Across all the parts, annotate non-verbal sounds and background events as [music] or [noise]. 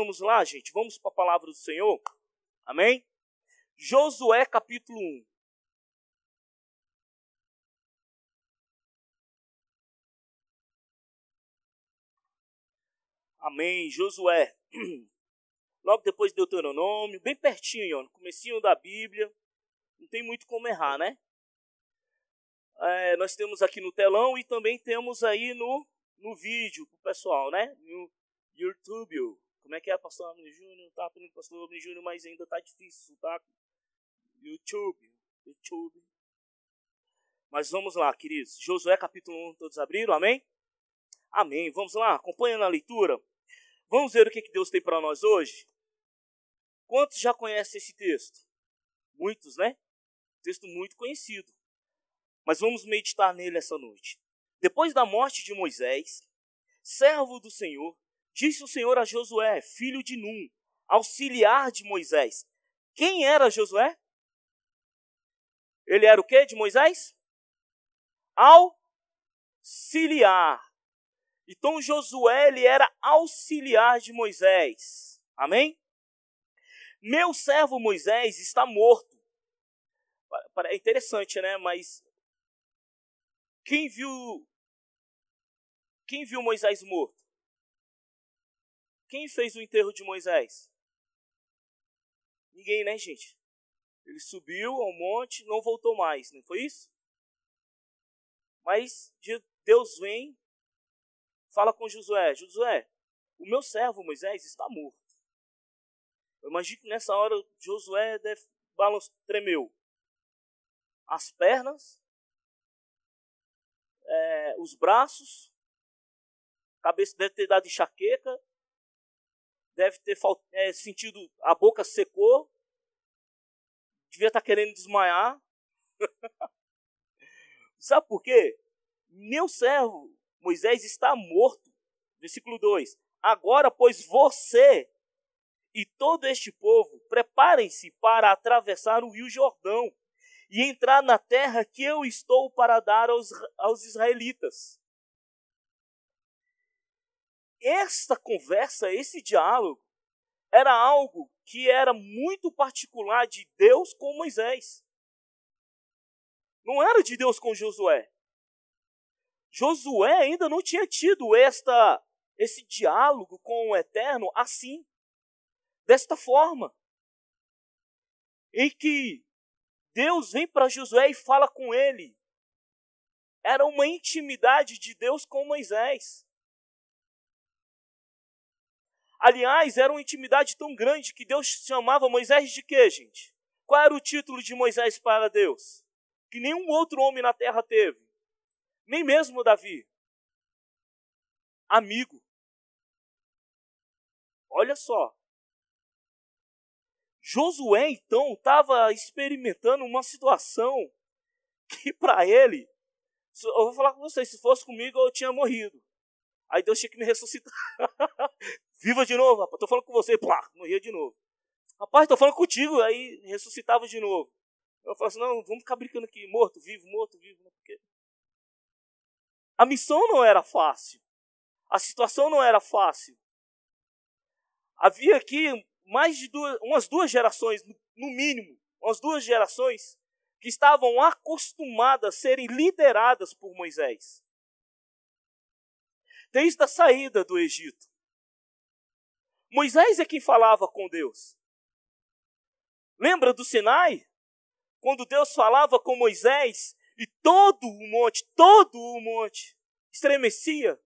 Vamos lá, gente, vamos para a palavra do Senhor. Amém? Josué capítulo 1. Amém. Josué. [clears throat] Logo depois de Deuteronômio, bem pertinho, ó, no comecinho da Bíblia. Não tem muito como errar, né? É, nós temos aqui no telão e também temos aí no, no vídeo pro pessoal, né? No YouTube. Como é que é, pastor Amino Júnior? Tá aprendendo pastor Amino Júnior, mas ainda tá difícil, tá? YouTube. YouTube. Mas vamos lá, queridos. Josué capítulo 1, todos abriram? Amém? Amém. Vamos lá, acompanha na leitura. Vamos ver o que Deus tem para nós hoje? Quantos já conhecem esse texto? Muitos, né? Texto muito conhecido. Mas vamos meditar nele essa noite. Depois da morte de Moisés, servo do Senhor, disse o Senhor a Josué, filho de Num, auxiliar de Moisés. Quem era Josué? Ele era o que de Moisés? Auxiliar. Então Josué ele era auxiliar de Moisés. Amém? Meu servo Moisés está morto. É interessante, né? Mas quem viu quem viu Moisés morto? Quem fez o enterro de Moisés? Ninguém, né, gente? Ele subiu ao monte, não voltou mais, não foi isso? Mas Deus vem fala com Josué: Josué, o meu servo Moisés está morto. Eu imagino que nessa hora Josué deve balançar, tremeu. As pernas, é, os braços, cabeça deve ter dado enxaqueca, deve ter é, sentido a boca secou, devia estar querendo desmaiar. [laughs] Sabe por quê? Meu servo Moisés está morto. Versículo 2: Agora, pois você e todo este povo preparem-se para atravessar o rio Jordão e entrar na terra que eu estou para dar aos, aos israelitas. Esta conversa, esse diálogo, era algo que era muito particular de Deus com Moisés. Não era de Deus com Josué. Josué ainda não tinha tido esta esse diálogo com o Eterno assim, desta forma, em que Deus vem para Josué e fala com ele. Era uma intimidade de Deus com Moisés. Aliás, era uma intimidade tão grande que Deus chamava Moisés de quê, gente? Qual era o título de Moisés para Deus? Que nenhum outro homem na terra teve nem mesmo Davi. Amigo. Olha só. Josué então estava experimentando uma situação que para ele, eu vou falar com vocês, se fosse comigo eu tinha morrido. Aí Deus tinha que me ressuscitar. [laughs] Viva de novo, rapaz. Tô falando com você, plá, morria de novo. Rapaz, tô falando contigo, aí ressuscitava de novo. Eu falo assim, não, vamos ficar brincando aqui, morto, vivo, morto, vivo, né? porque a missão não era fácil. A situação não era fácil. Havia aqui mais de duas, umas duas gerações, no mínimo, umas duas gerações, que estavam acostumadas a serem lideradas por Moisés. Desde a saída do Egito. Moisés é quem falava com Deus. Lembra do Sinai? Quando Deus falava com Moisés e todo o monte, todo o monte estremecia.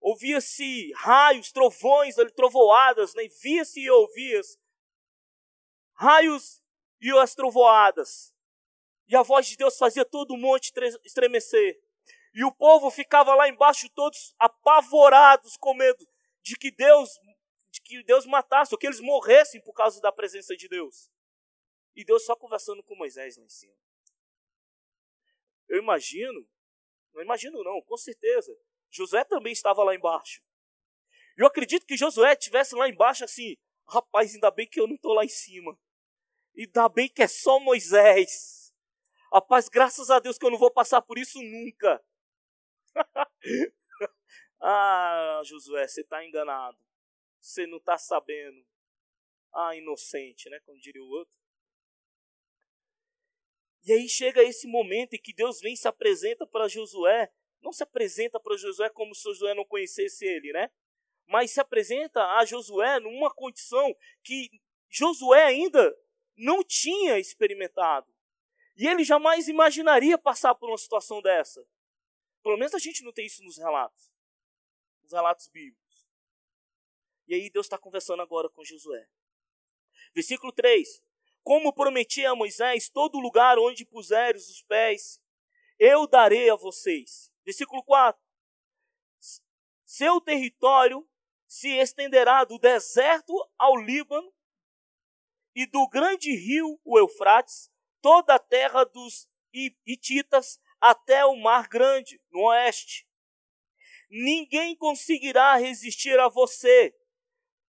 Ouvia-se raios, trovões, trovoadas, né? via-se e ouvia-se raios e as trovoadas. E a voz de Deus fazia todo o monte estremecer. E o povo ficava lá embaixo todos apavorados com medo de que Deus de que Deus matasse, ou que eles morressem por causa da presença de Deus. E Deus só conversando com Moisés lá em cima. Eu imagino, não imagino não, com certeza. Josué também estava lá embaixo. Eu acredito que Josué estivesse lá embaixo assim, rapaz, ainda bem que eu não estou lá em cima. Ainda bem que é só Moisés. Rapaz, graças a Deus que eu não vou passar por isso nunca. [laughs] ah, Josué, você está enganado. você não está sabendo. Ah, inocente, né? Como diria o outro. E aí chega esse momento em que Deus vem e se apresenta para Josué. Não se apresenta para Josué como se Josué não conhecesse ele, né? Mas se apresenta a Josué numa condição que Josué ainda não tinha experimentado. E ele jamais imaginaria passar por uma situação dessa. Pelo menos a gente não tem isso nos relatos. Nos relatos bíblicos. E aí Deus está conversando agora com Josué. Versículo 3. Como prometi a Moisés, todo lugar onde puseres os pés, eu darei a vocês. Versículo 4. Seu território se estenderá do deserto ao Líbano e do grande rio, o Eufrates, toda a terra dos Hititas até o Mar Grande, no oeste. Ninguém conseguirá resistir a você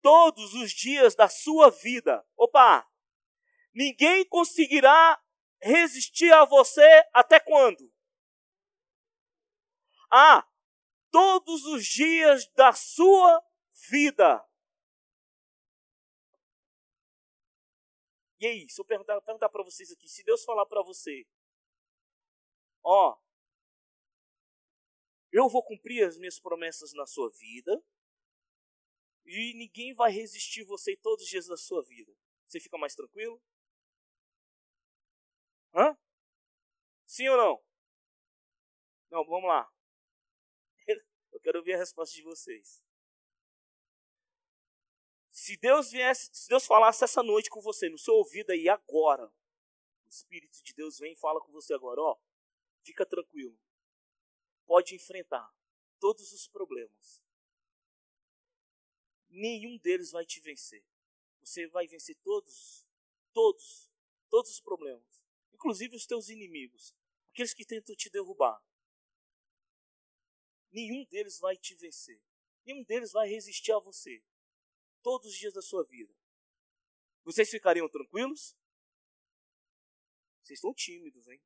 todos os dias da sua vida. Opa! Ninguém conseguirá resistir a você até quando? Ah, todos os dias da sua vida. E aí, se eu perguntar, perguntar para vocês aqui, se Deus falar para você, ó, eu vou cumprir as minhas promessas na sua vida e ninguém vai resistir você todos os dias da sua vida. Você fica mais tranquilo? Hã? Sim ou não? Não, vamos lá. [laughs] Eu quero ouvir a resposta de vocês. Se Deus viesse, se Deus falasse essa noite com você, no seu ouvido aí agora, o Espírito de Deus vem e fala com você agora, ó, fica tranquilo. Pode enfrentar todos os problemas. Nenhum deles vai te vencer. Você vai vencer todos, todos, todos os problemas, inclusive os teus inimigos, aqueles que tentam te derrubar. Nenhum deles vai te vencer. Nenhum deles vai resistir a você todos os dias da sua vida, vocês ficariam tranquilos? Vocês estão tímidos, hein?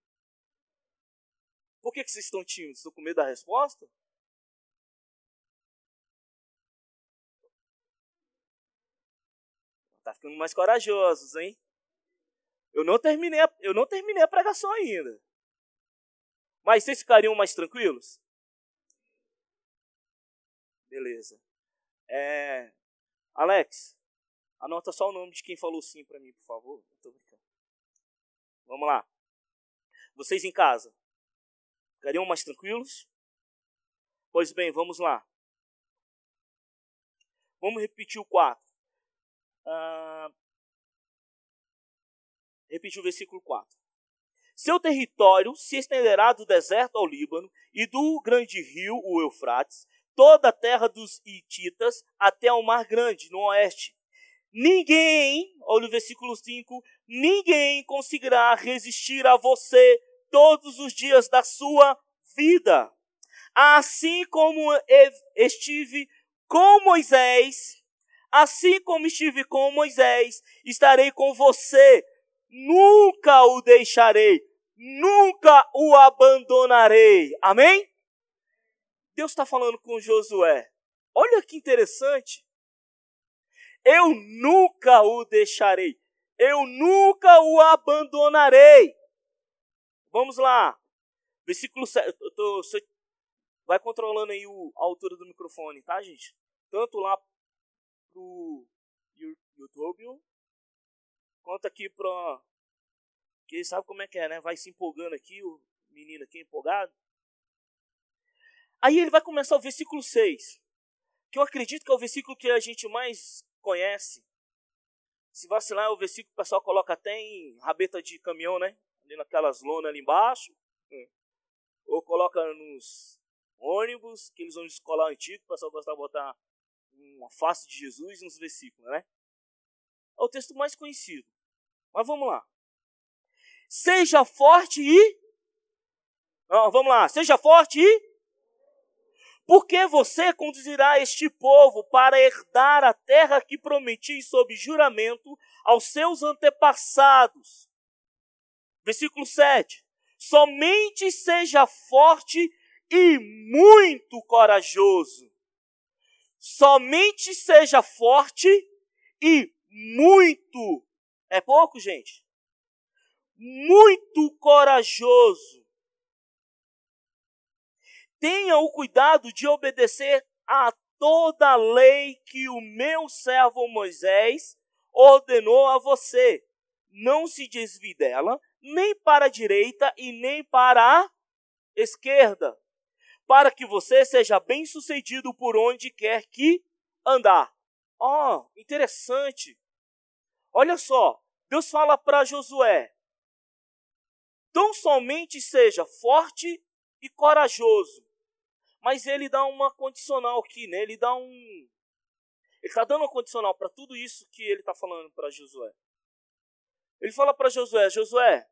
Por que, que vocês estão tímidos? Estão com medo da resposta? Tá ficando mais corajosos, hein? Eu não terminei a, eu não terminei a pregação ainda. Mas vocês ficariam mais tranquilos? Beleza. É, Alex, anota só o nome de quem falou sim para mim, por favor. Vamos lá. Vocês em casa, ficariam mais tranquilos? Pois bem, vamos lá. Vamos repetir o 4. Ah, repetir o versículo 4. Seu território se estenderá do deserto ao Líbano e do grande rio, o Eufrates, toda a terra dos Hititas até o Mar Grande, no oeste. Ninguém, olha o versículo 5, ninguém conseguirá resistir a você todos os dias da sua vida. Assim como estive com Moisés, assim como estive com Moisés, estarei com você. Nunca o deixarei, nunca o abandonarei. Amém? Deus está falando com Josué. Olha que interessante. Eu nunca o deixarei. Eu nunca o abandonarei. Vamos lá. Versículo 7. Eu tô, você vai controlando aí o, a altura do microfone, tá, gente? Tanto lá pro YouTube, quanto aqui pro. Que sabe como é que é, né? Vai se empolgando aqui, o menino aqui empolgado. Aí ele vai começar o versículo 6, que eu acredito que é o versículo que a gente mais conhece. Se vacilar, é o versículo que o pessoal coloca até em rabeta de caminhão, né? Naquelas lonas ali embaixo. Hum. Ou coloca nos ônibus, aqueles ônibus escolar antigo, o pessoal gosta de botar uma face de Jesus nos versículos, né? É o texto mais conhecido. Mas vamos lá. Seja forte e. Não, vamos lá. Seja forte e porque você conduzirá este povo para herdar a terra que prometi sob juramento aos seus antepassados. Versículo 7. Somente seja forte e muito corajoso. somente seja forte e muito, é pouco, gente? Muito corajoso. Tenha o cuidado de obedecer a toda a lei que o meu servo Moisés ordenou a você. Não se desvie dela, nem para a direita e nem para a esquerda, para que você seja bem sucedido por onde quer que andar. Ó, oh, interessante. Olha só, Deus fala para Josué: tão somente seja forte e corajoso. Mas ele dá uma condicional aqui, né? Ele dá um. Ele está dando uma condicional para tudo isso que ele está falando para Josué. Ele fala para Josué: Josué,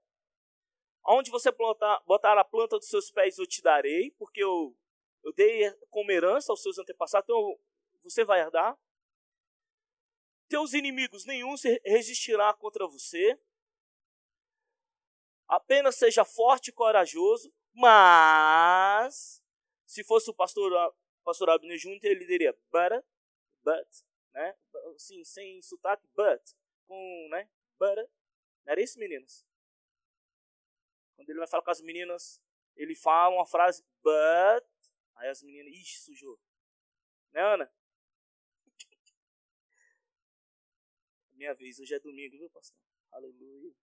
aonde você plantar, botar a planta dos seus pés eu te darei, porque eu, eu dei como herança aos seus antepassados, então você vai herdar. Teus inimigos nenhum se resistirá contra você. Apenas seja forte e corajoso, mas se fosse o pastor, pastor Abner Júnior, ele diria but, but, né? Sim, sem sotaque, but, com, né? But. Era isso, meninos? Quando ele vai falar com as meninas, ele fala uma frase, but. Aí as meninas, ixi, sujou. Né, Ana? [laughs] Minha vez, hoje é domingo, viu, pastor? Aleluia.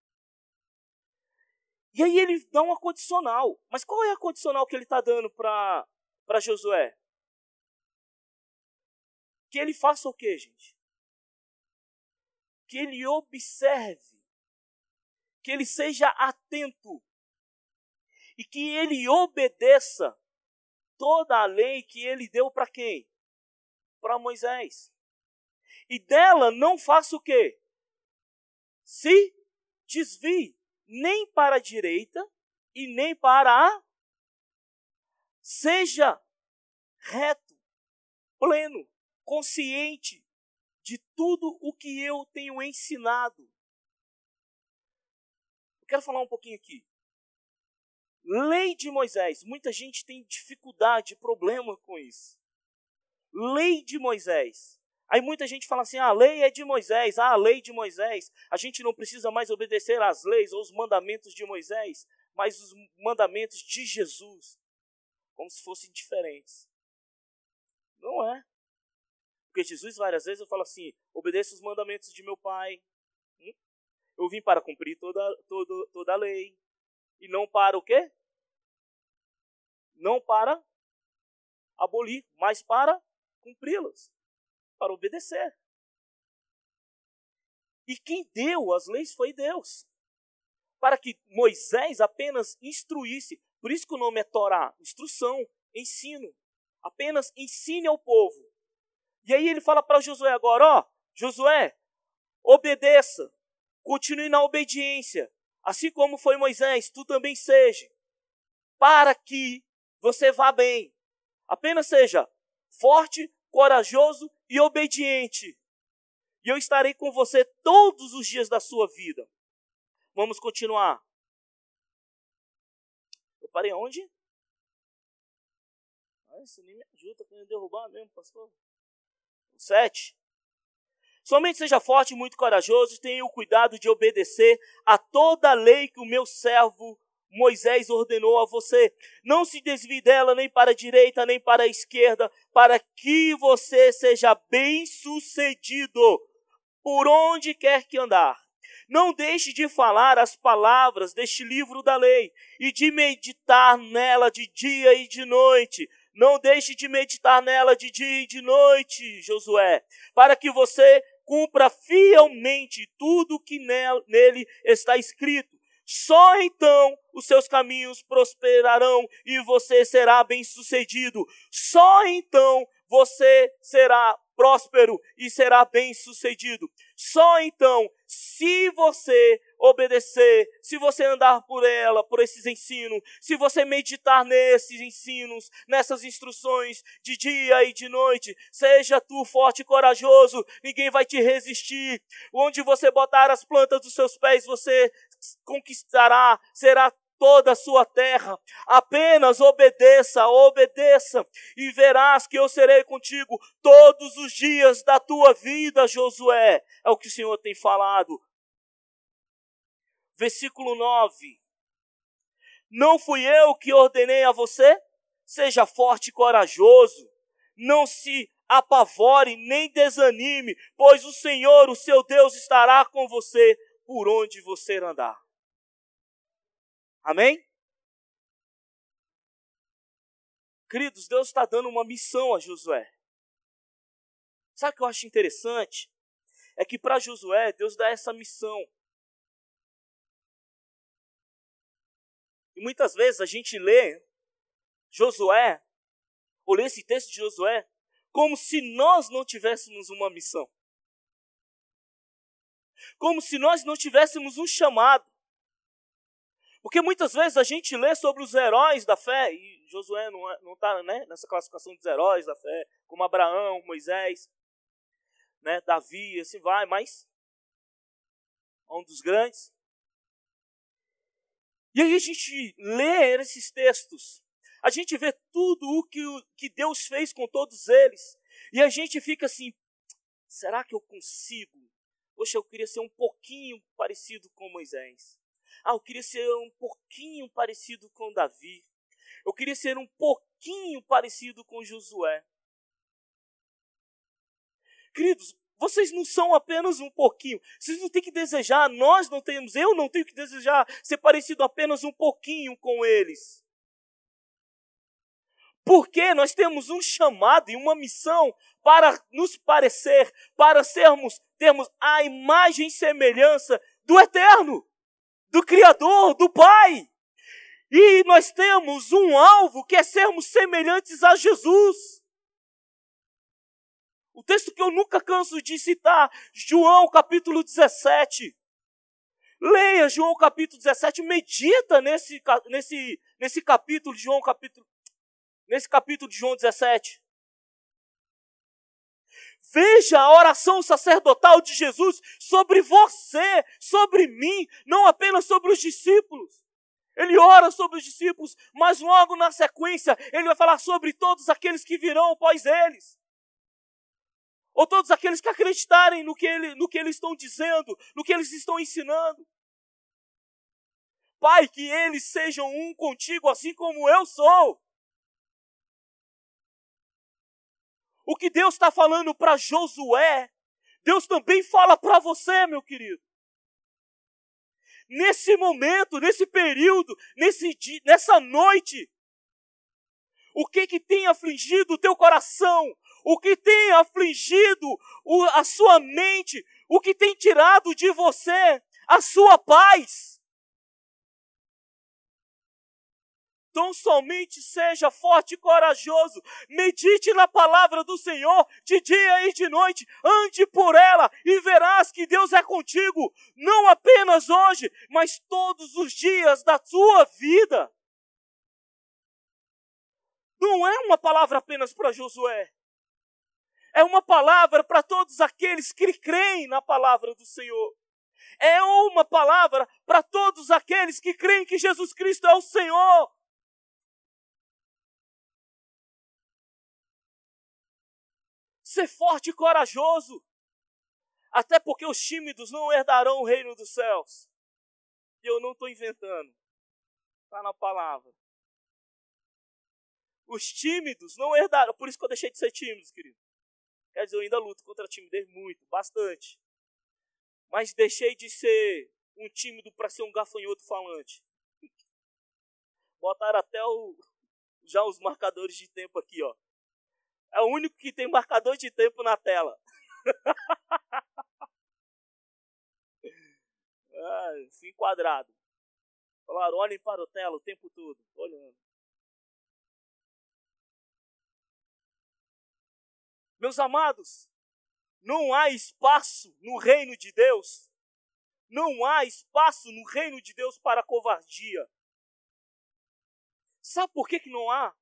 E aí ele dá uma condicional. Mas qual é a condicional que ele está dando para Josué? Que ele faça o quê, gente? Que ele observe, que ele seja atento e que ele obedeça toda a lei que ele deu para quem? Para Moisés. E dela não faça o quê? Se desvie nem para a direita e nem para a Seja reto, pleno, consciente de tudo o que eu tenho ensinado. Eu quero falar um pouquinho aqui. Lei de Moisés. Muita gente tem dificuldade, problema com isso. Lei de Moisés. Aí muita gente fala assim: ah, a lei é de Moisés, ah, a lei de Moisés. A gente não precisa mais obedecer às leis ou os mandamentos de Moisés, mas os mandamentos de Jesus como se fossem diferentes. Não é. Porque Jesus várias vezes eu falo assim: obedeça os mandamentos de meu Pai. Eu vim para cumprir toda, toda, toda a lei. E não para o quê? Não para abolir, mas para cumpri-las. Para obedecer. E quem deu as leis foi Deus. Para que Moisés apenas instruísse. Por isso que o nome é Torá, instrução, ensino. Apenas ensine ao povo. E aí ele fala para Josué agora, ó, Josué, obedeça, continue na obediência, assim como foi Moisés, tu também seja, para que você vá bem. Apenas seja forte, corajoso e obediente. E eu estarei com você todos os dias da sua vida. Vamos continuar. Eu parei onde? Ah, isso nem me ajuda, querendo derrubar mesmo, pastor. Sete. Somente seja forte e muito corajoso, e tenha o cuidado de obedecer a toda a lei que o meu servo Moisés ordenou a você. Não se desvie dela nem para a direita nem para a esquerda, para que você seja bem sucedido por onde quer que andar. Não deixe de falar as palavras deste livro da lei e de meditar nela de dia e de noite. Não deixe de meditar nela de dia e de noite, Josué, para que você cumpra fielmente tudo o que nele está escrito. Só então os seus caminhos prosperarão e você será bem-sucedido. Só então você será próspero e será bem-sucedido. Só então, se você obedecer, se você andar por ela, por esses ensinos, se você meditar nesses ensinos, nessas instruções de dia e de noite, seja tu forte e corajoso, ninguém vai te resistir. Onde você botar as plantas dos seus pés, você conquistará, será toda a sua terra. Apenas obedeça, obedeça, e verás que eu serei contigo todos os dias da tua vida, Josué. É o que o Senhor tem falado. Versículo 9. Não fui eu que ordenei a você? Seja forte e corajoso. Não se apavore nem desanime, pois o Senhor, o seu Deus, estará com você por onde você andar. Amém? Queridos, Deus está dando uma missão a Josué. Sabe o que eu acho interessante? É que para Josué, Deus dá essa missão. E muitas vezes a gente lê Josué, ou lê esse texto de Josué, como se nós não tivéssemos uma missão. Como se nós não tivéssemos um chamado. Porque muitas vezes a gente lê sobre os heróis da fé, e Josué não está é, né, nessa classificação dos heróis da fé, como Abraão, Moisés, né, Davi, assim vai, mas um dos grandes. E aí a gente lê esses textos a gente vê tudo o que, que Deus fez com todos eles. E a gente fica assim: será que eu consigo? Poxa, eu queria ser um pouquinho parecido com Moisés. Ah, eu queria ser um pouquinho parecido com Davi. Eu queria ser um pouquinho parecido com Josué. Queridos, vocês não são apenas um pouquinho. Vocês não têm que desejar, nós não temos, eu não tenho que desejar ser parecido apenas um pouquinho com eles. Porque nós temos um chamado e uma missão para nos parecer, para sermos, termos a imagem e semelhança do eterno, do Criador, do Pai. E nós temos um alvo que é sermos semelhantes a Jesus. O texto que eu nunca canso de citar, João capítulo 17. Leia João capítulo 17, medita nesse, nesse, nesse capítulo de João capítulo nesse capítulo de João 17. Veja a oração sacerdotal de Jesus sobre você, sobre mim, não apenas sobre os discípulos. Ele ora sobre os discípulos, mas logo na sequência ele vai falar sobre todos aqueles que virão após eles. Ou todos aqueles que acreditarem no que, ele, no que eles estão dizendo, no que eles estão ensinando. Pai, que eles sejam um contigo, assim como eu sou. O que Deus está falando para Josué, Deus também fala para você, meu querido. Nesse momento, nesse período, nesse dia, nessa noite, o que que tem afligido o teu coração? O que tem afligido a sua mente? O que tem tirado de você a sua paz? Então somente seja forte e corajoso. Medite na palavra do Senhor de dia e de noite. Ande por ela e verás que Deus é contigo, não apenas hoje, mas todos os dias da sua vida. Não é uma palavra apenas para Josué. É uma palavra para todos aqueles que creem na palavra do Senhor. É uma palavra para todos aqueles que creem que Jesus Cristo é o Senhor. Ser forte e corajoso. Até porque os tímidos não herdarão o reino dos céus. E eu não estou inventando. Está na palavra. Os tímidos não herdarão. Por isso que eu deixei de ser tímido, querido. Quer dizer, eu ainda luto contra a timidez muito, bastante. Mas deixei de ser um tímido para ser um gafanhoto falante. [laughs] Botaram até o, já os marcadores de tempo aqui, ó. É o único que tem marcador de tempo na tela. [laughs] ah, fui enquadrado. Falaram, olhem para o tela o tempo todo. Olhando. Meus amados, não há espaço no reino de Deus. Não há espaço no reino de Deus para covardia. Sabe por que, que não há?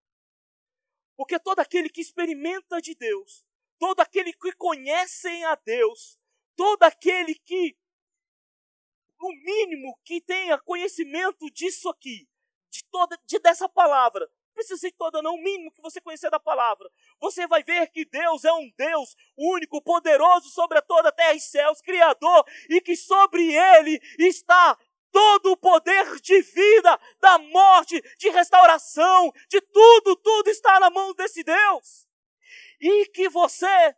Porque todo aquele que experimenta de Deus, todo aquele que conhece a Deus, todo aquele que no mínimo, que tenha conhecimento disso aqui, de toda, de, dessa palavra. Precisa ser toda, não, o mínimo que você conhecer da palavra. Você vai ver que Deus é um Deus único, poderoso sobre toda a terra e céus, Criador, e que sobre ele está todo o poder de vida, da morte, de restauração, de tudo, tudo está na mão desse Deus. E que você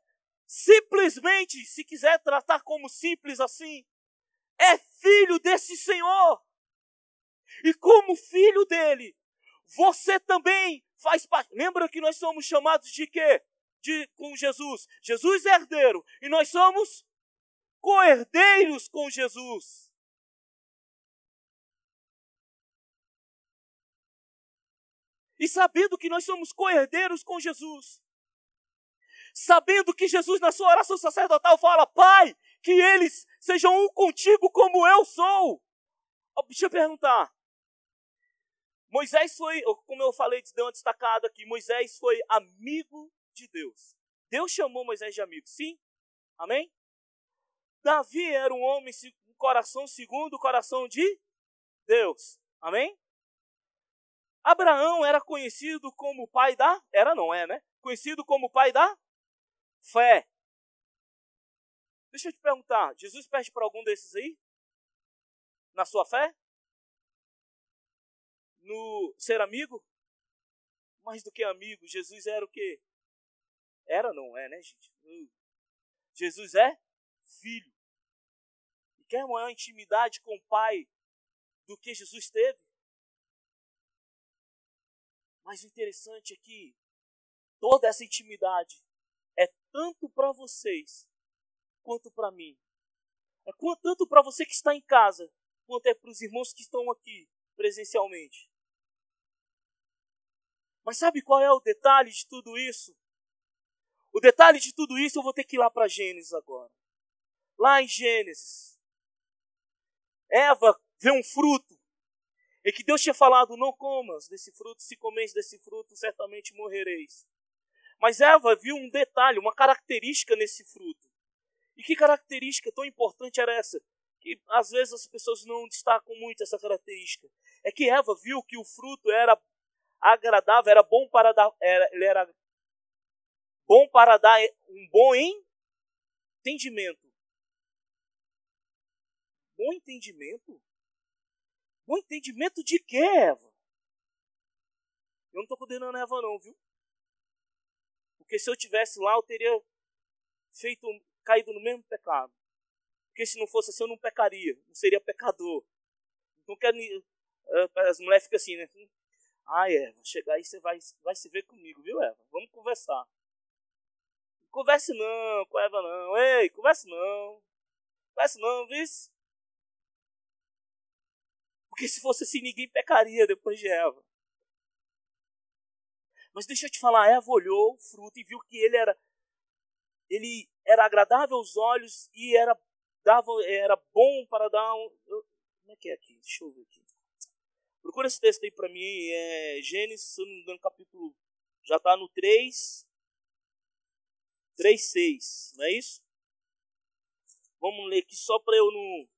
simplesmente, se quiser tratar como simples assim, é filho desse Senhor. E como filho dele, você também faz parte. Lembra que nós somos chamados de quê? De, com Jesus. Jesus é herdeiro. E nós somos co-herdeiros com Jesus. E sabendo que nós somos co-herdeiros com Jesus, sabendo que Jesus, na sua oração sacerdotal, fala: Pai, que eles sejam um contigo como eu sou. Deixa eu perguntar. Moisés foi, como eu falei, deu uma destacada aqui, Moisés foi amigo de Deus. Deus chamou Moisés de amigo, sim? Amém? Davi era um homem com coração segundo o coração de Deus. Amém? Abraão era conhecido como pai da. Era, não é, né? Conhecido como pai da fé. Deixa eu te perguntar: Jesus pede para algum desses aí? Na sua fé? No ser amigo? Mais do que amigo, Jesus era o quê? Era, não é, né, gente? Uh. Jesus é filho. E quer maior intimidade com o Pai do que Jesus teve? Mas o interessante é que toda essa intimidade é tanto para vocês quanto para mim. É tanto para você que está em casa, quanto é para os irmãos que estão aqui presencialmente. Mas sabe qual é o detalhe de tudo isso? O detalhe de tudo isso eu vou ter que ir lá para Gênesis agora. Lá em Gênesis, Eva vê um fruto e que Deus tinha falado: não comas desse fruto, se comeis desse fruto, certamente morrereis. Mas Eva viu um detalhe, uma característica nesse fruto. E que característica tão importante era essa? Que às vezes as pessoas não destacam muito essa característica. É que Eva viu que o fruto era agradável, era bom para dar, era, ele era bom para dar um bom entendimento. Bom entendimento? Bom entendimento de quê, Eva? Eu não estou condenando a Eva não, viu? Porque se eu tivesse lá, eu teria feito, caído no mesmo pecado. Porque se não fosse assim, eu não pecaria, não seria pecador. Então quero, eh, as mulheres ficam assim, né? Ai, Eva, chegar aí você vai, vai se ver comigo, viu, Eva? Vamos conversar. Não converse não com a Eva não. Ei, converse não. Converse não, viu? Porque se fosse assim, ninguém pecaria depois de Eva. Mas deixa eu te falar, Eva olhou o fruto e viu que ele era ele era agradável aos olhos e era dava era bom para dar um como é que é aqui? Deixa eu ver aqui. Procura esse texto aí para mim, é Gênesis, se não me engano, capítulo já está no 3 3 6, não é isso? Vamos ler aqui só para eu não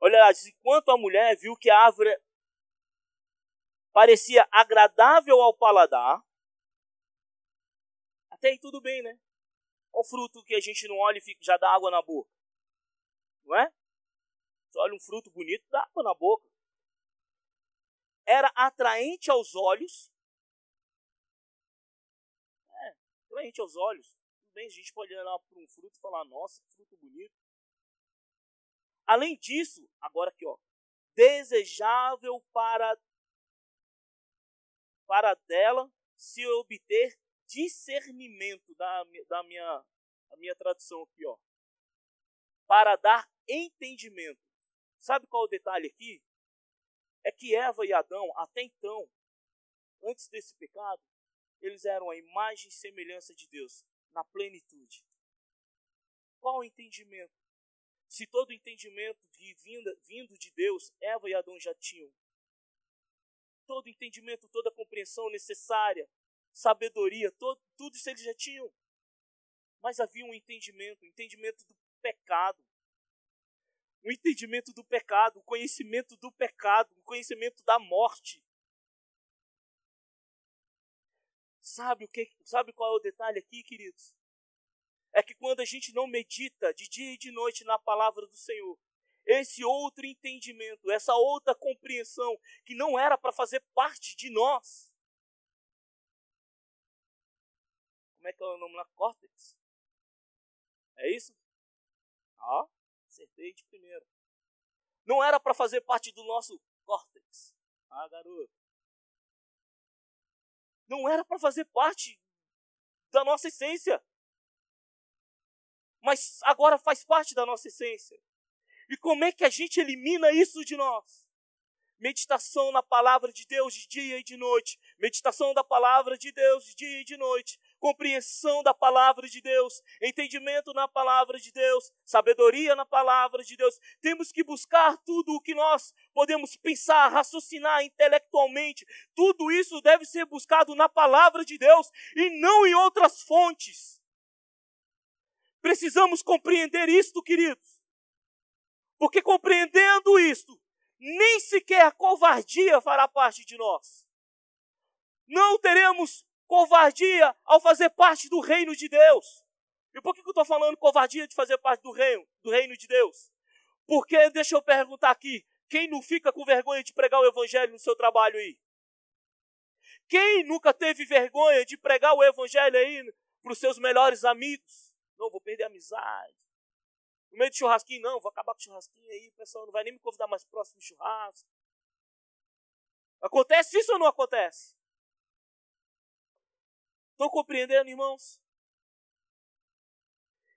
Olha lá, diz, enquanto a mulher viu que a árvore parecia agradável ao paladar, até aí tudo bem, né? Qual fruto que a gente não olha e fica, já dá água na boca? Não é? Você olha um fruto bonito, dá água na boca. Era atraente aos olhos. É, atraente aos olhos. Tudo bem, a gente pode olhar para um fruto e falar, nossa, fruto bonito. Além disso, agora aqui, ó, desejável para para dela se obter discernimento da, da minha a minha tradução aqui, ó. Para dar entendimento. Sabe qual é o detalhe aqui? É que Eva e Adão, até então, antes desse pecado, eles eram a imagem e semelhança de Deus, na plenitude. Qual o entendimento? Se todo entendimento de vinda, vindo de Deus, Eva e Adão já tinham. Todo entendimento, toda compreensão necessária, sabedoria, todo, tudo isso eles já tinham. Mas havia um entendimento, um entendimento do pecado. Um entendimento do pecado, o um conhecimento do pecado, o um conhecimento da morte. Sabe o que? Sabe qual é o detalhe aqui, queridos? É que quando a gente não medita de dia e de noite na palavra do Senhor, esse outro entendimento, essa outra compreensão que não era para fazer parte de nós. Como é que é o nome lá? Córtex? É isso? Ó, acertei de primeira. Não era para fazer parte do nosso córtex. Ah, garoto. Não era para fazer parte da nossa essência. Mas agora faz parte da nossa essência. E como é que a gente elimina isso de nós? Meditação na palavra de Deus de dia e de noite. Meditação da palavra de Deus de dia e de noite. Compreensão da palavra de Deus. Entendimento na palavra de Deus. Sabedoria na palavra de Deus. Temos que buscar tudo o que nós podemos pensar, raciocinar intelectualmente. Tudo isso deve ser buscado na palavra de Deus e não em outras fontes. Precisamos compreender isto, queridos. Porque compreendendo isto, nem sequer covardia fará parte de nós. Não teremos covardia ao fazer parte do reino de Deus. E por que eu estou falando covardia de fazer parte do reino, do reino de Deus? Porque, deixa eu perguntar aqui, quem não fica com vergonha de pregar o evangelho no seu trabalho aí? Quem nunca teve vergonha de pregar o evangelho aí para os seus melhores amigos? Não, vou perder a amizade. No meio do churrasquinho, não, vou acabar com o churrasquinho aí, o pessoal não vai nem me convidar mais próximo churrasco. Acontece isso ou não acontece? Estão compreendendo, irmãos?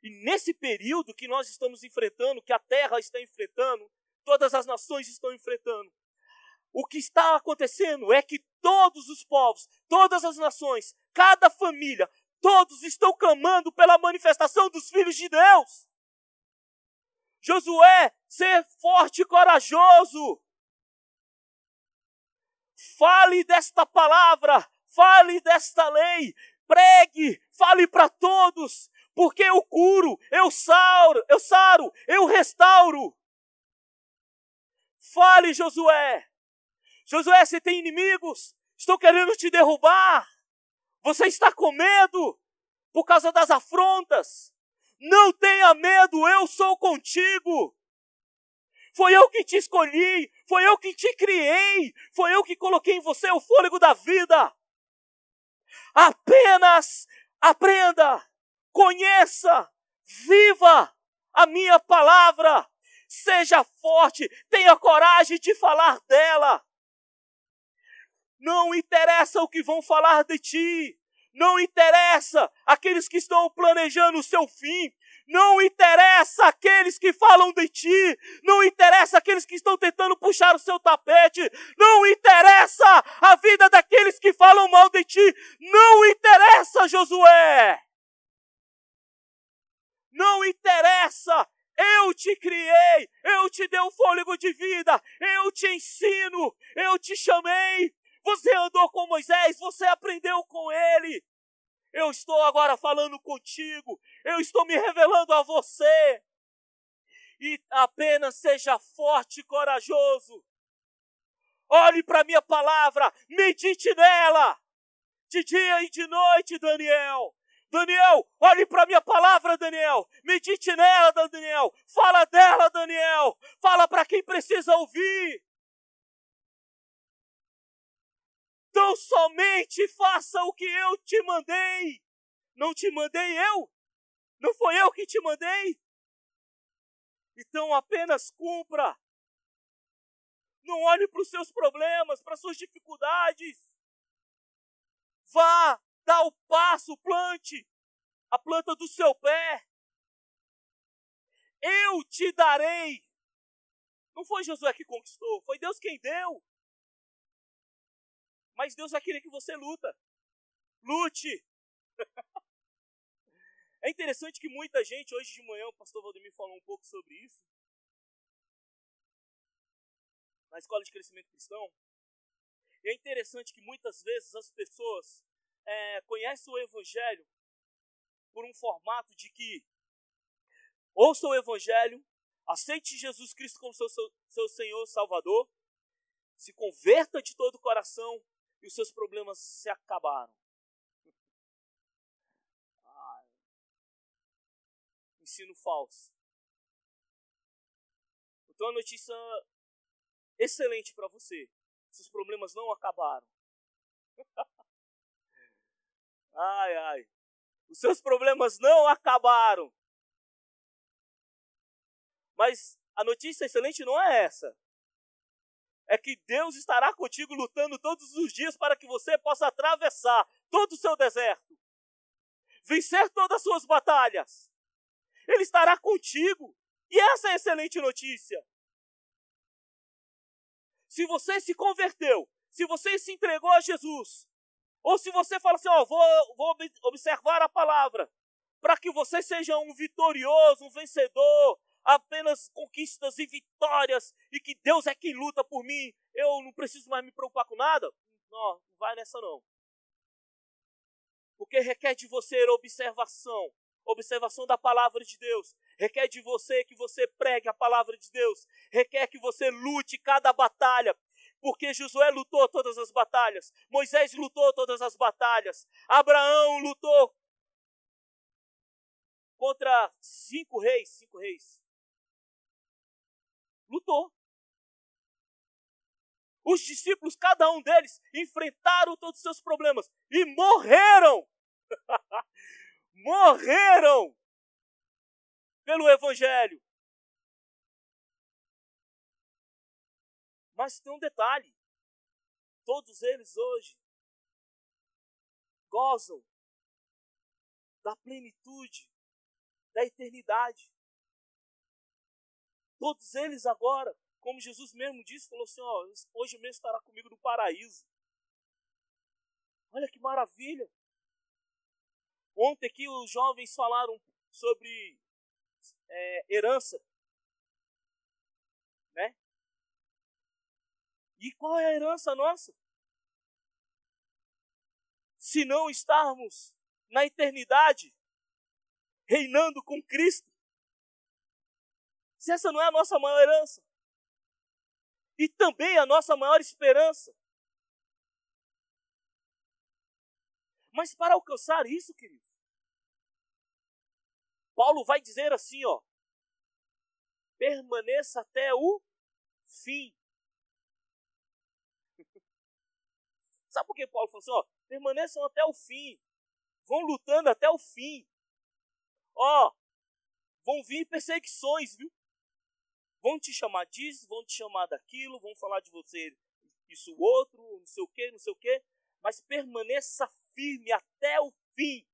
E nesse período que nós estamos enfrentando, que a terra está enfrentando, todas as nações estão enfrentando, o que está acontecendo é que todos os povos, todas as nações, cada família, todos estão clamando pela manifestação dos filhos de Deus. Josué, ser forte e corajoso. Fale desta palavra, fale desta lei, pregue, fale para todos, porque eu curo, eu saro, eu saro, eu restauro. Fale, Josué. Josué, você tem inimigos, estão querendo te derrubar. Você está com medo por causa das afrontas. Não tenha medo, eu sou contigo. Foi eu que te escolhi, foi eu que te criei, foi eu que coloquei em você o fôlego da vida. Apenas aprenda, conheça, viva a minha palavra. Seja forte, tenha coragem de falar dela. Não interessa o que vão falar de ti. Não interessa aqueles que estão planejando o seu fim. Não interessa aqueles que falam de ti. Não interessa aqueles que estão tentando puxar o seu tapete. Não interessa a vida daqueles que falam mal de ti. Não interessa, Josué. Não interessa. Eu te criei, eu te dei um fôlego de vida, eu te ensino, eu te chamei, você andou com Moisés, você aprendeu com ele. Eu estou agora falando contigo, eu estou me revelando a você. E apenas seja forte e corajoso. Olhe para a minha palavra, medite nela, de dia e de noite, Daniel. Daniel, olhe para a minha palavra, Daniel. Medite nela, Daniel. Fala dela, Daniel. Fala para quem precisa ouvir. Então somente faça o que eu te mandei. Não te mandei eu? Não foi eu que te mandei? Então apenas cumpra. Não olhe para os seus problemas, para as suas dificuldades. Vá, dá o passo, plante a planta do seu pé. Eu te darei. Não foi Josué que conquistou, foi Deus quem deu. Mas Deus vai querer que você luta. Lute! [laughs] é interessante que muita gente, hoje de manhã, o pastor Valdemir falou um pouco sobre isso. Na escola de crescimento cristão. E é interessante que muitas vezes as pessoas é, conhecem o Evangelho por um formato de que ouça o Evangelho, aceite Jesus Cristo como seu, seu, seu Senhor Salvador, se converta de todo o coração e os seus problemas se acabaram. [laughs] Ensino falso. Então a notícia excelente para você. Seus problemas não acabaram. [laughs] ai, ai. Os seus problemas não acabaram. Mas a notícia excelente não é essa. É que Deus estará contigo lutando todos os dias para que você possa atravessar todo o seu deserto, vencer todas as suas batalhas. Ele estará contigo. E essa é a excelente notícia. Se você se converteu, se você se entregou a Jesus, ou se você fala assim, ó, vou, vou observar a palavra, para que você seja um vitorioso, um vencedor, apenas conquistas e vitórias, e que Deus é quem luta por mim, eu não preciso mais me preocupar com nada. Não, não vai nessa não. Porque requer de você observação, observação da palavra de Deus. Requer de você que você pregue a palavra de Deus. Requer que você lute cada batalha. Porque Josué lutou todas as batalhas. Moisés lutou todas as batalhas. Abraão lutou contra cinco reis. Cinco reis. Lutou. Os discípulos, cada um deles, enfrentaram todos os seus problemas e morreram. [laughs] morreram pelo Evangelho. Mas tem um detalhe: todos eles hoje gozam da plenitude, da eternidade. Todos eles agora, como Jesus mesmo disse, falou assim: ó, hoje mesmo estará comigo no paraíso. Olha que maravilha! Ontem aqui os jovens falaram sobre é, herança. Né? E qual é a herança nossa? Se não estarmos na eternidade, reinando com Cristo. Se essa não é a nossa maior herança. E também a nossa maior esperança. Mas para alcançar isso, querido, Paulo vai dizer assim, ó: permaneça até o fim. [laughs] Sabe por que Paulo falou assim, ó? Permaneçam até o fim. Vão lutando até o fim. Ó, vão vir perseguições, viu? Vão te chamar disso, vão te chamar daquilo, vão falar de você isso outro, não sei o que, não sei o que, mas permaneça firme até o fim.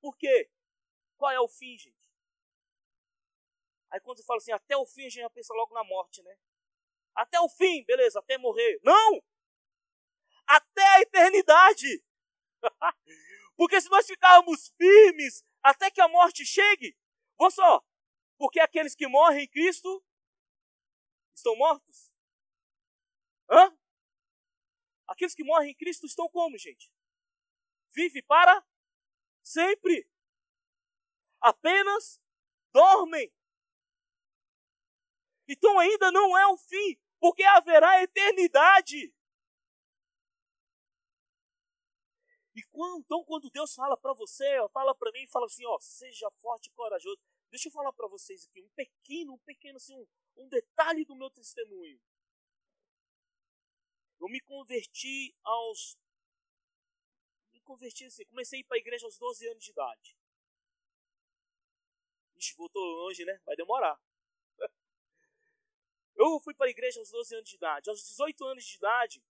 Por quê? Qual é o fim, gente? Aí quando você fala assim, até o fim, a gente já pensa logo na morte, né? Até o fim, beleza, até morrer. Não! Até a eternidade! [laughs] porque se nós ficarmos firmes até que a morte chegue, vou só, porque aqueles que morrem em Cristo estão mortos. Hã? Aqueles que morrem em Cristo estão como, gente? Vive para sempre. Apenas dormem. Então ainda não é o fim, porque haverá eternidade. E quando, então quando Deus fala para você, fala para mim, fala assim, ó, seja forte e corajoso. Deixa eu falar para vocês aqui um pequeno, um pequeno assim, um, um detalhe do meu testemunho. Eu me converti aos. Me converti assim, comecei a ir para a igreja aos 12 anos de idade. Ixi, voltou longe, né? Vai demorar. [laughs] Eu fui para a igreja aos 12 anos de idade. Aos 18 anos de idade,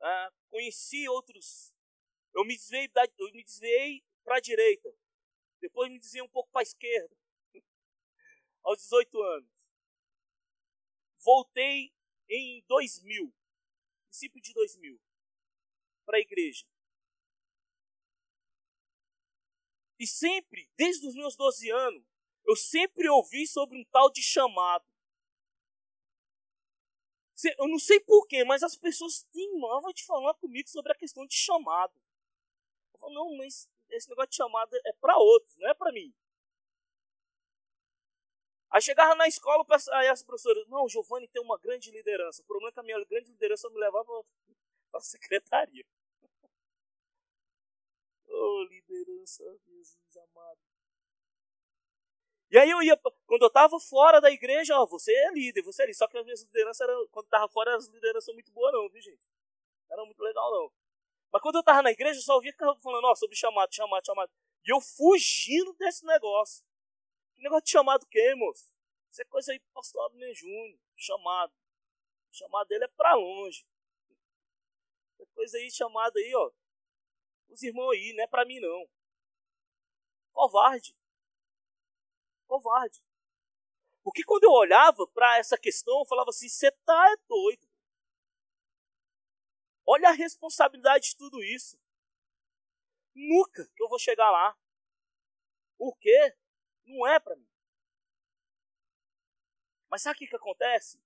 ah, conheci outros. Eu me desviei, para a direita. Depois me desviei um pouco para a esquerda. [laughs] aos 18 anos. Voltei em 2000, princípio de 2000, para a igreja. E sempre, desde os meus 12 anos, eu sempre ouvi sobre um tal de chamado. Eu não sei porquê, mas as pessoas teimavam de falar comigo sobre a questão de chamado. Eu falo, não, mas esse negócio de chamado é para outros, não é para mim. Aí chegava na escola, aí as professoras, não, Giovanni tem uma grande liderança. O problema é que a minha grande liderança me levava [laughs] para a secretaria. [laughs] oh, liderança, Jesus amado. E aí eu ia, quando eu estava fora da igreja, ó, você é líder, você é líder. Só que as minhas lideranças eram, quando estava fora, as lideranças são muito boas não, viu gente? Não era muito legal não. Mas quando eu estava na igreja, eu só ouvia falando, ó, sobre chamado, chamado, chamado. E eu fugindo desse negócio. Que negócio de chamado que, moço? Isso é coisa aí pastor Abner Júnior, chamado. O chamado dele é para longe. É coisa aí chamada aí, ó. Os irmãos aí, não é para mim não. Covarde covarde. Porque quando eu olhava para essa questão, eu falava assim: você tá é doido. Olha a responsabilidade de tudo isso. Nunca que eu vou chegar lá. Por quê? Não é para mim. Mas sabe o que, que acontece?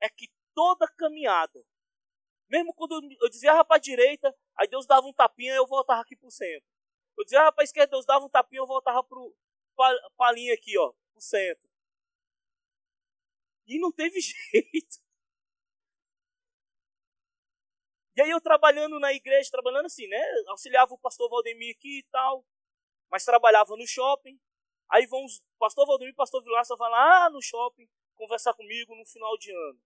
É que toda caminhada, mesmo quando eu desviava para a direita, aí Deus dava um tapinha e eu voltava aqui para o centro. Eu desviava para a esquerda, Deus dava um tapinha e eu voltava para palinha aqui, ó, no centro. E não teve [laughs] jeito. E aí eu trabalhando na igreja, trabalhando assim, né? Auxiliava o pastor Valdemir aqui e tal. Mas trabalhava no shopping. Aí vão os pastor Valdemir e pastor Vilaça vai lá no shopping conversar comigo no final de ano.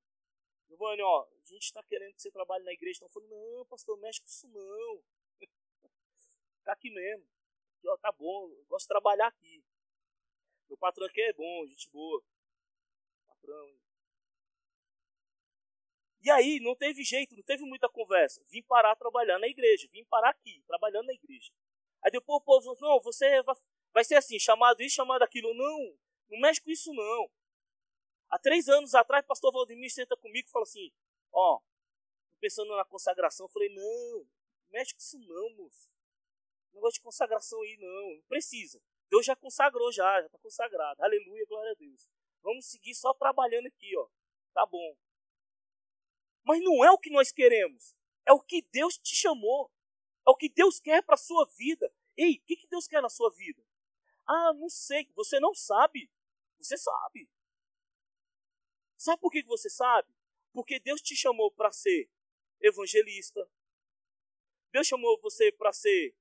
Giovanni, ó, a gente está querendo que você trabalhe na igreja. Então eu falei, não, pastor, mexe com isso não. Fica [laughs] aqui mesmo. Ó, tá bom, eu gosto de trabalhar aqui. Meu patrão aqui é bom, gente boa. Patrão. E aí, não teve jeito, não teve muita conversa. Vim parar trabalhando na igreja, vim parar aqui, trabalhando na igreja. Aí depois o povo falou, não, você vai ser assim, chamado isso, chamado aquilo. Não, não mexe com isso não. Há três anos atrás, o pastor Valdemir senta comigo e fala assim, ó, pensando na consagração, eu falei, não, não mexe com isso não, moço. Negócio de consagração aí, não, não precisa. Deus já consagrou, já, já está consagrado. Aleluia, glória a Deus. Vamos seguir só trabalhando aqui, ó. Tá bom. Mas não é o que nós queremos. É o que Deus te chamou. É o que Deus quer para a sua vida. Ei, o que, que Deus quer na sua vida? Ah, não sei. Você não sabe. Você sabe. Sabe por que você sabe? Porque Deus te chamou para ser evangelista. Deus chamou você para ser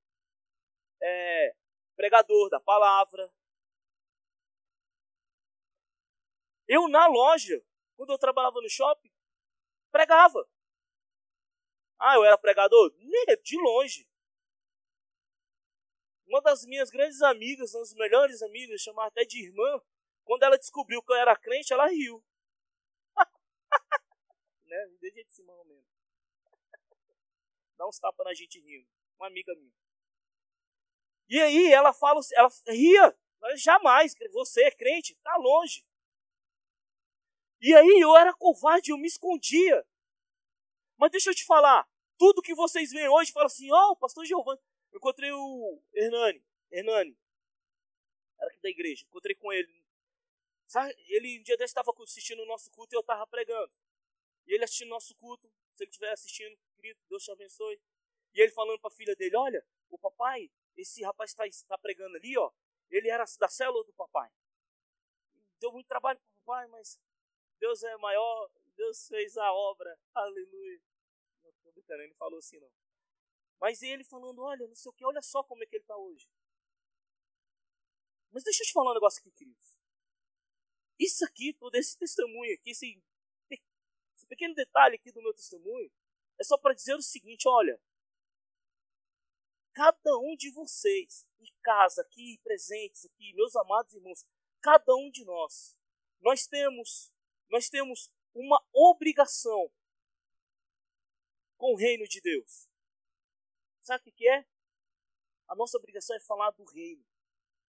é, pregador da palavra. Eu, na loja, quando eu trabalhava no shopping, pregava. Ah, eu era pregador? De longe. Uma das minhas grandes amigas, uma das melhores amigas, chamada até de irmã, quando ela descobriu que eu era crente, ela riu. [laughs] né? De jeito de mesmo. Dá uns tapas na gente rindo. Uma amiga minha. E aí ela fala, ela ria, jamais, você é crente, tá longe. E aí eu era covarde, eu me escondia. Mas deixa eu te falar, tudo que vocês veem hoje, fala assim, ó, oh, pastor Giovanni. Eu encontrei o Hernani, Hernani, era aqui da igreja, encontrei com ele. Sabe, ele um dia desse estava assistindo o nosso culto e eu estava pregando. E ele assistindo o nosso culto, se ele estiver assistindo, querido, Deus te abençoe. E ele falando para a filha dele, olha, o papai, esse rapaz está tá pregando ali, ó, ele era da célula do papai. Deu muito trabalho para o papai, mas Deus é maior, Deus fez a obra, aleluia. Não estou brincando, ele falou assim não. Mas ele falando, olha, não sei o que, olha só como é que ele está hoje. Mas deixa eu te falar um negócio aqui, queridos. Isso aqui, todo esse testemunho aqui, esse, esse pequeno detalhe aqui do meu testemunho, é só para dizer o seguinte, olha, cada um de vocês, em casa, aqui, presentes aqui, meus amados irmãos, cada um de nós, nós temos, nós temos uma obrigação com o reino de Deus. Sabe o que é? A nossa obrigação é falar do reino,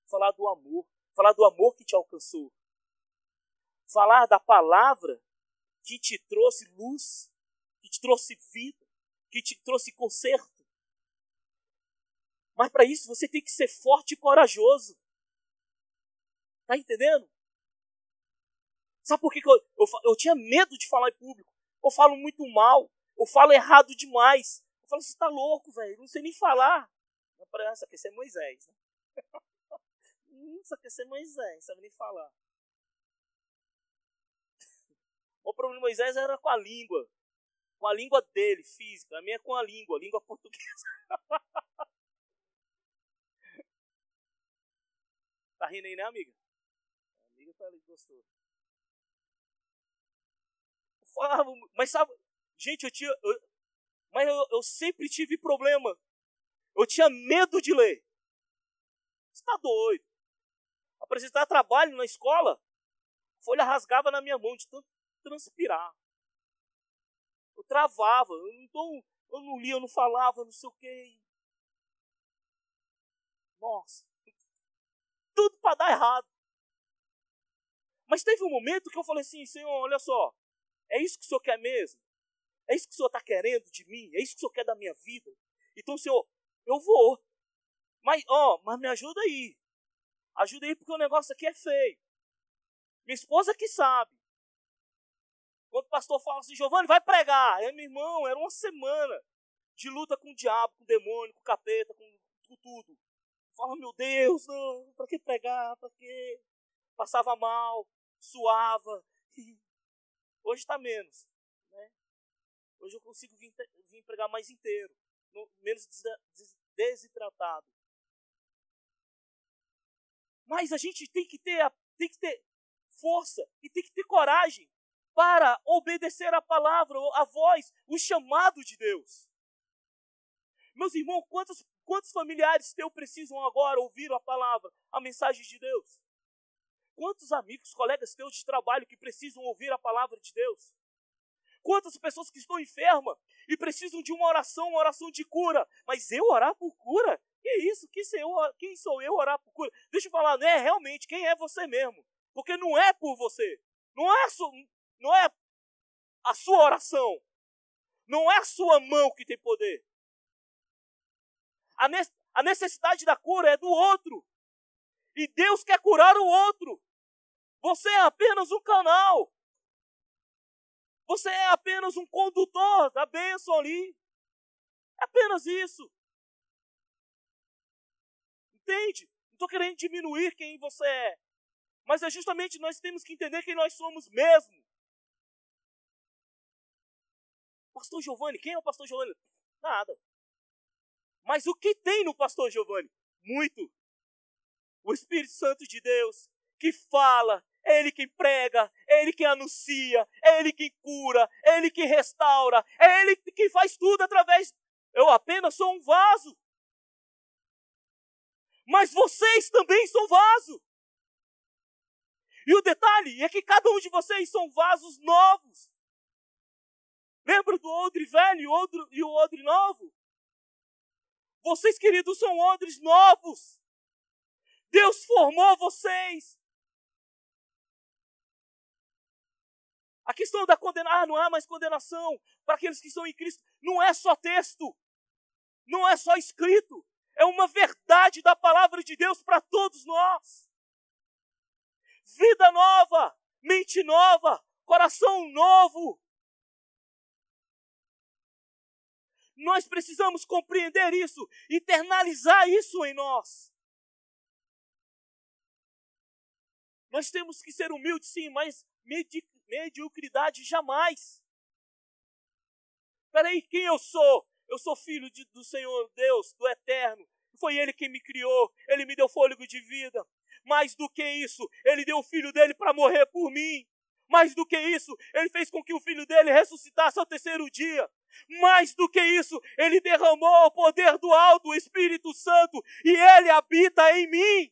falar do amor, falar do amor que te alcançou, falar da palavra que te trouxe luz, que te trouxe vida, que te trouxe conserto. Mas para isso você tem que ser forte e corajoso. Tá entendendo? Sabe por que, que eu, eu, eu tinha medo de falar em público? Eu falo muito mal, eu falo errado demais. Eu falo, você tá louco, velho, não sei nem falar. Isso aqui é Moisés, isso aqui é Moisés, sabe nem falar. [laughs] O problema de Moisés era com a língua. Com a língua dele, física. A minha é com a língua, língua portuguesa. [laughs] tá rindo aí, né, amiga? A amiga tá ali, gostou. Eu falava, mas sabe, gente, eu tinha. Eu, mas eu, eu sempre tive problema. Eu tinha medo de ler. Você tá doido? Apresentar trabalho na escola, folha rasgava na minha mão de tanto transpirar. Eu travava, eu não, tô, eu não lia, eu não falava, não sei o que. Nossa, tudo para dar errado. Mas teve um momento que eu falei assim, Senhor, olha só, é isso que o Senhor quer mesmo? É isso que o Senhor está querendo de mim? É isso que o Senhor quer da minha vida? Então, Senhor, eu vou. Mas, ó, mas me ajuda aí. Ajuda aí porque o negócio aqui é feio. Minha esposa que sabe. Quando o pastor fala assim, Giovanni, vai pregar. É, meu irmão, era uma semana de luta com o diabo, com o demônio, com o capeta, com, com tudo. Fala, meu Deus, não, pra que pregar? Pra que? Passava mal, suava. Hoje está menos. Né? Hoje eu consigo vir, vir pregar mais inteiro, menos desidratado. Mas a gente tem que ter, tem que ter força e tem que ter coragem para obedecer a palavra, a voz, o chamado de Deus. Meus irmãos, quantos, quantos familiares teus precisam agora ouvir a palavra, a mensagem de Deus? Quantos amigos, colegas teus de trabalho que precisam ouvir a palavra de Deus? Quantas pessoas que estão enfermas e precisam de uma oração, uma oração de cura, mas eu orar por cura? Que isso? Que eu, quem sou eu orar por cura? Deixa eu falar, não é realmente quem é você mesmo. Porque não é por você. Não é, não é a sua oração. Não é a sua mão que tem poder. A necessidade da cura é do outro. E Deus quer curar o outro. Você é apenas um canal. Você é apenas um condutor da bênção ali. É apenas isso. Entende? Não estou querendo diminuir quem você é. Mas é justamente nós temos que entender quem nós somos mesmo. Pastor Giovanni, quem é o pastor Giovanni? Nada. Mas o que tem no pastor Giovanni? Muito. O Espírito Santo de Deus, que fala, Ele quem prega, Ele quem anuncia, Ele quem cura, Ele quem restaura, é Ele quem faz tudo através. Eu apenas sou um vaso. Mas vocês também são vaso. E o detalhe é que cada um de vocês são vasos novos. Lembra do odre velho e o odre novo? Vocês, queridos, são odres novos. Deus formou vocês. A questão da condenação, ah, não há mais condenação para aqueles que estão em Cristo. Não é só texto. Não é só escrito. É uma verdade da palavra de Deus para todos nós. Vida nova, mente nova, coração novo. Nós precisamos compreender isso, internalizar isso em nós. Nós temos que ser humildes, sim, mas medi mediocridade jamais. Peraí, quem eu sou? Eu sou filho de, do Senhor Deus, do Eterno. Foi Ele quem me criou, Ele me deu fôlego de vida. Mais do que isso, Ele deu o filho dele para morrer por mim. Mais do que isso, Ele fez com que o filho dele ressuscitasse ao terceiro dia. Mais do que isso, ele derramou o poder do alto, o Espírito Santo, e ele habita em mim.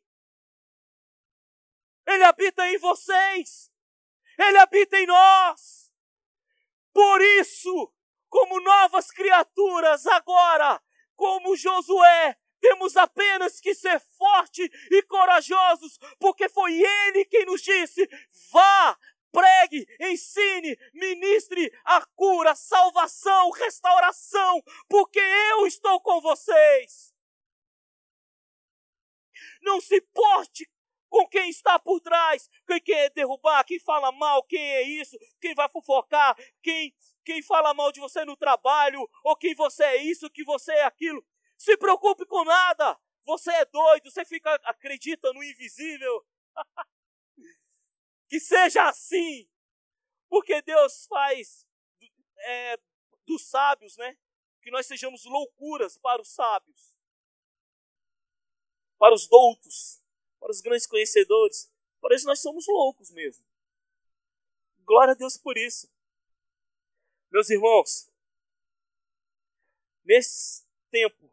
Ele habita em vocês. Ele habita em nós. Por isso, como novas criaturas agora, como Josué, temos apenas que ser fortes e corajosos, porque foi ele quem nos disse: vá, pregue, ensine, ministre a cura, salvação, restauração, porque eu estou com vocês. Não se porte com quem está por trás, quem quer derrubar, quem fala mal, quem é isso, quem vai fofocar, quem, quem fala mal de você no trabalho, ou quem você é isso, que você é aquilo. Se preocupe com nada. Você é doido, você fica acredita no invisível. [laughs] que seja assim, porque Deus faz é, dos sábios, né? Que nós sejamos loucuras para os sábios, para os doutos, para os grandes conhecedores. Por isso nós somos loucos mesmo. Glória a Deus por isso. Meus irmãos, nesse tempo,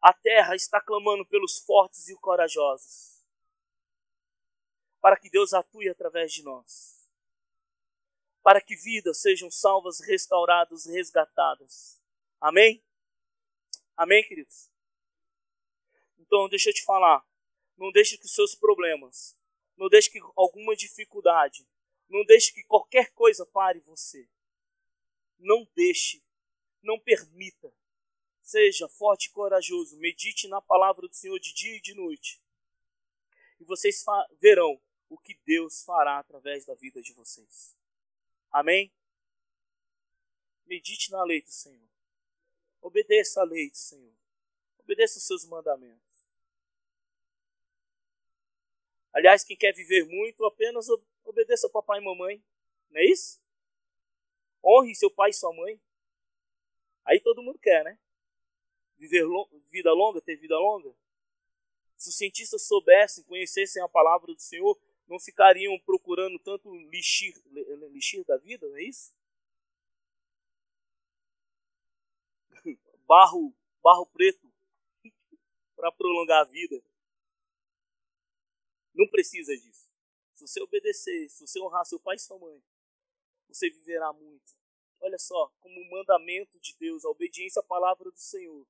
a terra está clamando pelos fortes e corajosos, para que Deus atue através de nós, para que vidas sejam salvas, restauradas, resgatadas. Amém? Amém, queridos? Então, deixa eu te falar. Não deixe que os seus problemas, não deixe que alguma dificuldade, não deixe que qualquer coisa pare você. Não deixe, não permita. Seja forte e corajoso, medite na palavra do Senhor de dia e de noite. E vocês verão o que Deus fará através da vida de vocês. Amém? Medite na lei do Senhor. Obedeça a lei do Senhor. Obedeça os seus mandamentos. Aliás, quem quer viver muito, apenas obedeça papai e mamãe. Não é isso? Honre seu pai e sua mãe. Aí todo mundo quer, né? Viver vida longa, ter vida longa. Se os cientistas soubessem, conhecessem a palavra do Senhor, não ficariam procurando tanto lixir, lixir da vida, não é isso? Barro, barro preto [laughs] para prolongar a vida. Não precisa disso. Se você obedecer, se você honrar seu pai e sua mãe, você viverá muito. Olha só, como mandamento de Deus, a obediência à palavra do Senhor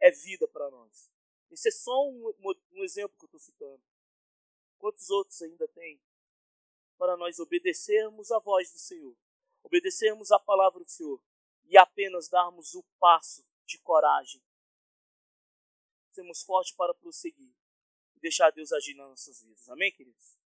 é vida para nós. Esse é só um, um exemplo que eu estou citando. Quantos outros ainda tem? Para nós obedecermos a voz do Senhor, obedecermos a palavra do Senhor e apenas darmos o passo de coragem. Sermos fortes para prosseguir deixar Deus agir nas nossas vidas. Amém, queridos?